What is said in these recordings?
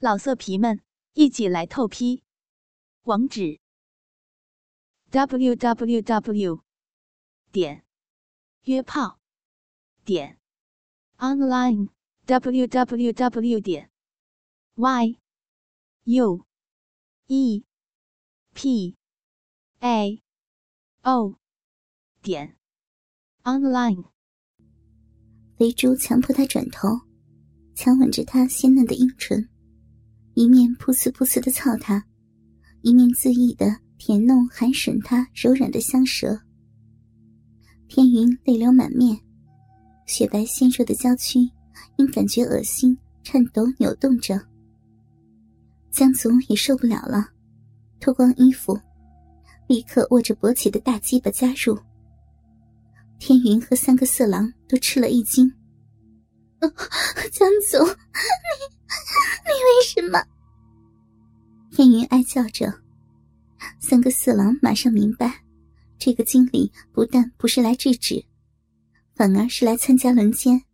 老色皮们，一起来透批！网址：w w w 点约炮点 online w w w 点 y u e p a o 点 online。肥猪强迫他转头，强吻着他鲜嫩的阴唇。一面噗呲噗呲的操他，一面恣意的舔弄含吮他柔软的香舌。天云泪流满面，雪白纤弱的娇躯因感觉恶心颤抖扭动着。江总也受不了了，脱光衣服，立刻握着勃起的大鸡巴加入。天云和三个色狼都吃了一惊。江总，你。天云哀叫着。三个色狼马上明白，这个经理不但不是来制止，反而是来参加轮奸。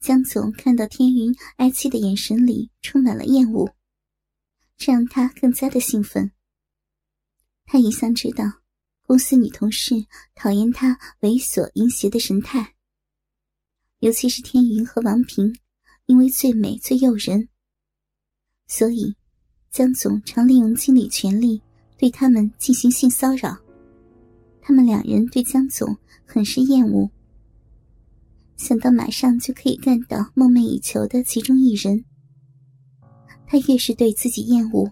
江总看到天云哀戚的眼神里充满了厌恶，这让他更加的兴奋。他一向知道公司女同事讨厌他猥琐淫邪的神态，尤其是天云和王平。因为最美最诱人，所以江总常利用经理权力对他们进行性骚扰。他们两人对江总很是厌恶。想到马上就可以干到梦寐以求的其中一人，他越是对自己厌恶，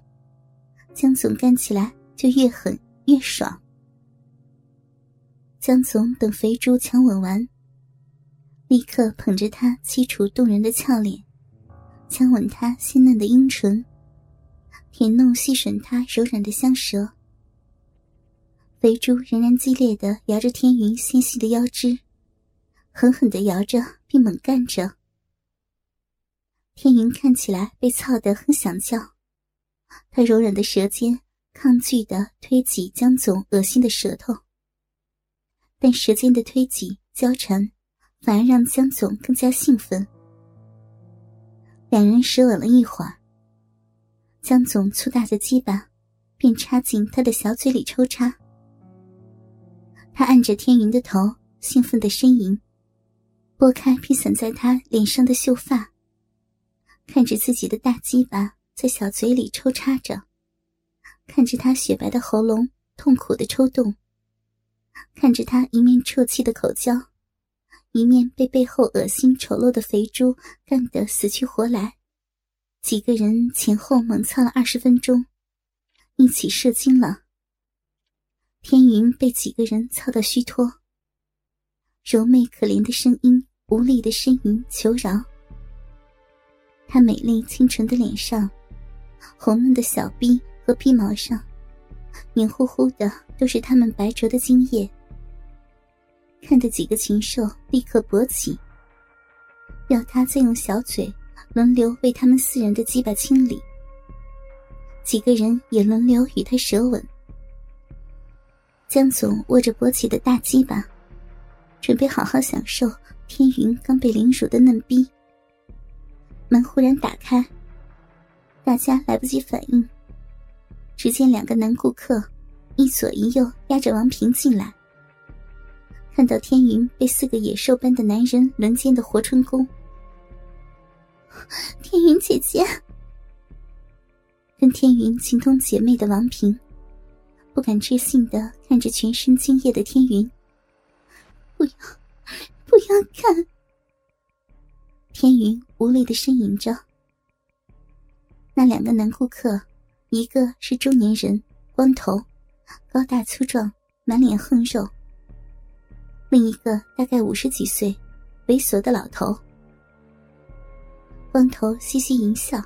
江总干起来就越狠越爽。江总等肥猪强吻完。立刻捧着她凄楚动人的俏脸，强吻她鲜嫩的阴唇，舔弄细吮他柔软的香舌。肥猪仍然激烈的摇着天云纤细的腰肢，狠狠的摇着并猛干着。天云看起来被操得很想叫，他柔软的舌尖抗拒的推挤江总恶心的舌头，但舌尖的推挤交缠。反而让江总更加兴奋。两人舌吻了一会儿，江总粗大的鸡巴便插进他的小嘴里抽插。他按着天云的头，兴奋的呻吟，拨开披散在他脸上的秀发，看着自己的大鸡巴在小嘴里抽插着，看着他雪白的喉咙痛苦的抽动，看着他一面啜泣的口交。一面被背后恶心丑陋的肥猪干得死去活来，几个人前后猛操了二十分钟，一起射精了。天云被几个人操到虚脱，柔媚可怜的声音无力的呻吟求饶。她美丽清纯的脸上，红嫩的小臂和皮毛上，黏糊糊的都是他们白灼的精液。看得几个禽兽立刻勃起，要他再用小嘴轮流为他们四人的鸡巴清理。几个人也轮流与他舌吻。江总握着勃起的大鸡巴，准备好好享受天云刚被凌辱的嫩逼。门忽然打开，大家来不及反应，只见两个男顾客一左一右压着王平进来。看到天云被四个野兽般的男人轮奸的活春宫，天云姐姐跟天云情同姐妹的王平，不敢置信的看着全身精液的天云，不要，不要看！天云无力的呻吟着。那两个男顾客，一个是中年人，光头，高大粗壮，满脸横肉。另一个大概五十几岁，猥琐的老头，光头嘻嘻一笑：“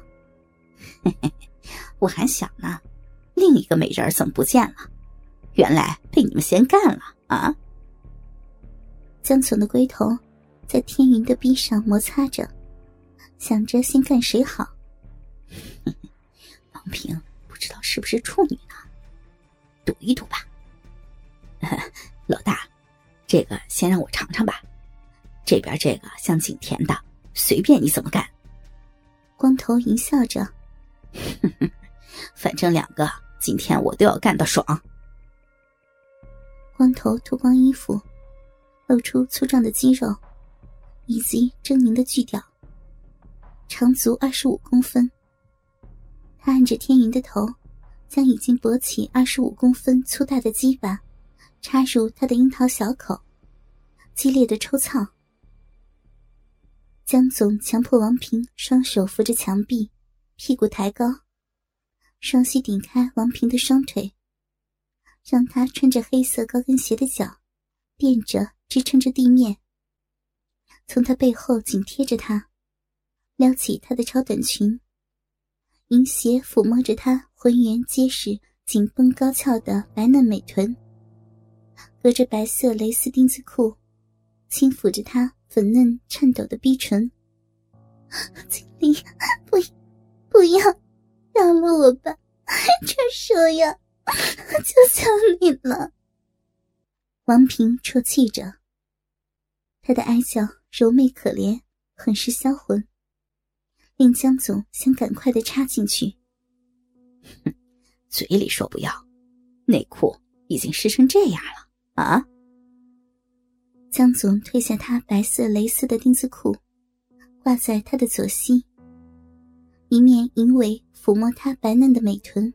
嘿嘿，我还想呢，另一个美人怎么不见了？原来被你们先干了啊！”江总的龟头在天云的臂上摩擦着，想着先干谁好。王平不知道是不是处女呢？赌一赌吧，老大。这个先让我尝尝吧，这边这个像景甜的，随便你怎么干。光头淫笑着，反正两个今天我都要干得爽。光头脱光衣服，露出粗壮的肌肉，以及狰狞的巨屌，长足二十五公分。他按着天云的头，将已经勃起二十五公分粗大的鸡巴插入他的樱桃小口，激烈的抽操。江总强迫王平双手扶着墙壁，屁股抬高，双膝顶开王平的双腿，让他穿着黑色高跟鞋的脚垫着支撑着地面，从他背后紧贴着他，撩起他的超短裙，银鞋抚摸着他浑圆结实、紧绷高翘的白嫩美臀，隔着白色蕾丝丁字裤，轻抚着他。粉嫩颤抖的逼唇，经理，不，不要，饶了我吧！这手呀，求求你了。王平啜泣着，他的哀叫柔媚可怜，很是销魂，令江总想赶快的插进去。哼，嘴里说不要，内裤已经湿成这样了啊！江总褪下他白色蕾丝的丁字裤，挂在他的左膝，一面淫尾抚摸他白嫩的美臀，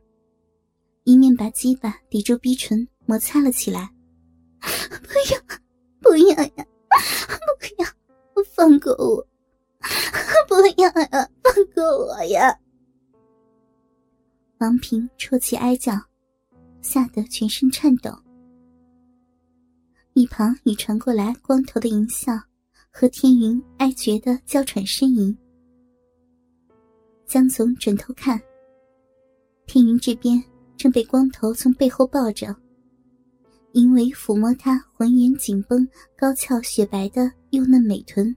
一面把鸡巴抵住逼唇摩擦了起来。不要，不要呀！不要，放过我！不要呀，放过我呀！王平啜泣哀叫，吓得全身颤抖。一旁已传过来光头的淫笑和天云哀绝的娇喘呻吟。江总转头看，天云这边正被光头从背后抱着，因为抚摸他浑圆紧绷、高翘雪白的幼嫩美臀，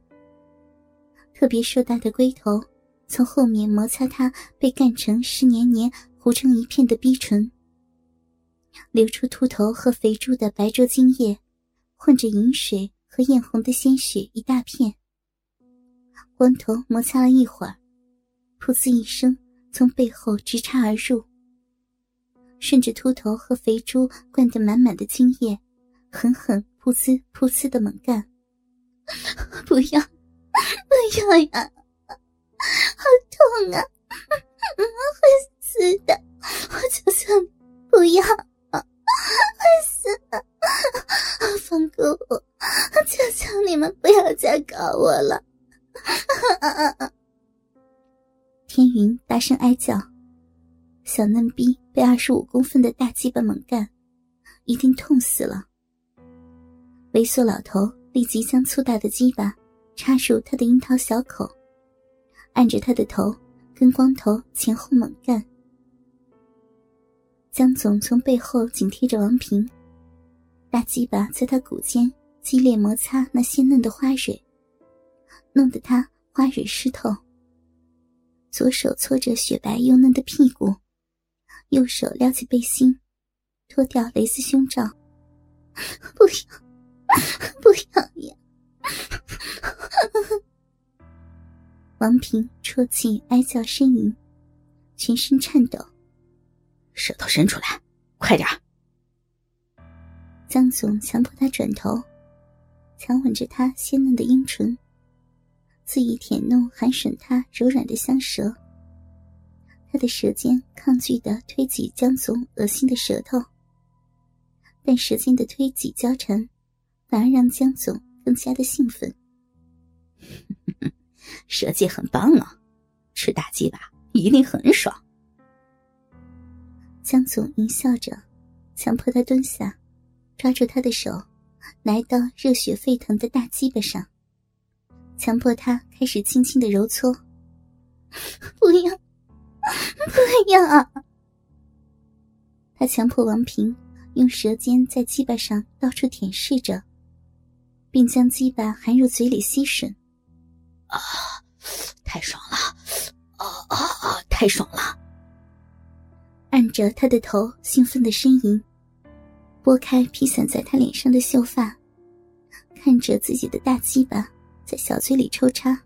特别硕大的龟头从后面摩擦他被干成湿黏黏、糊成一片的逼唇，流出秃头和肥猪的白灼精液。混着银水和艳红的鲜血一大片，光头摩擦了一会儿，噗呲一声从背后直插而入，顺着秃头和肥猪灌得满满的精液，狠狠噗呲噗呲的猛干。不要，不要呀！好痛啊！会死的！我求求你，不要！会死！放过我！求求你们不要再搞我了！天云大声哀叫，小嫩逼被二十五公分的大鸡巴猛干，一定痛死了。猥琐老头立即将粗大的鸡巴插入他的樱桃小口，按着他的头跟光头前后猛干。江总从背后紧贴着王平。大鸡巴在他骨间激烈摩擦那鲜嫩的花蕊，弄得他花蕊湿透。左手搓着雪白又嫩的屁股，右手撩起背心，脱掉蕾丝胸罩。不要，不要呀！王平啜泣哀叫呻吟，全身颤抖。舌头伸出来，快点！江总强迫他转头，强吻着他鲜嫩的阴唇，肆意舔弄含吮他柔软的香舌。他的舌尖抗拒的推挤江总恶心的舌头，但舌尖的推挤交缠，反而让江总更加的兴奋。舌技很棒啊，吃大鸡巴一定很爽。江总淫笑着，强迫他蹲下。抓住他的手，来到热血沸腾的大鸡巴上，强迫他开始轻轻的揉搓。不要，不要！他强迫王平用舌尖在鸡巴上到处舔舐着，并将鸡巴含入嘴里吸吮。啊，太爽了！啊啊啊！太爽了！按着他的头，兴奋的呻吟。拨开披散在他脸上的秀发，看着自己的大鸡巴在小嘴里抽插，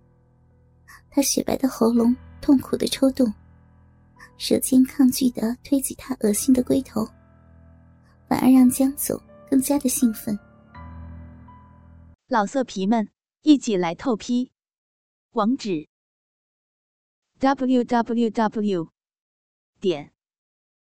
他雪白的喉咙痛苦的抽动，舌尖抗拒的推挤他恶心的龟头，反而让江总更加的兴奋。老色皮们，一起来透批！网址：w w w 点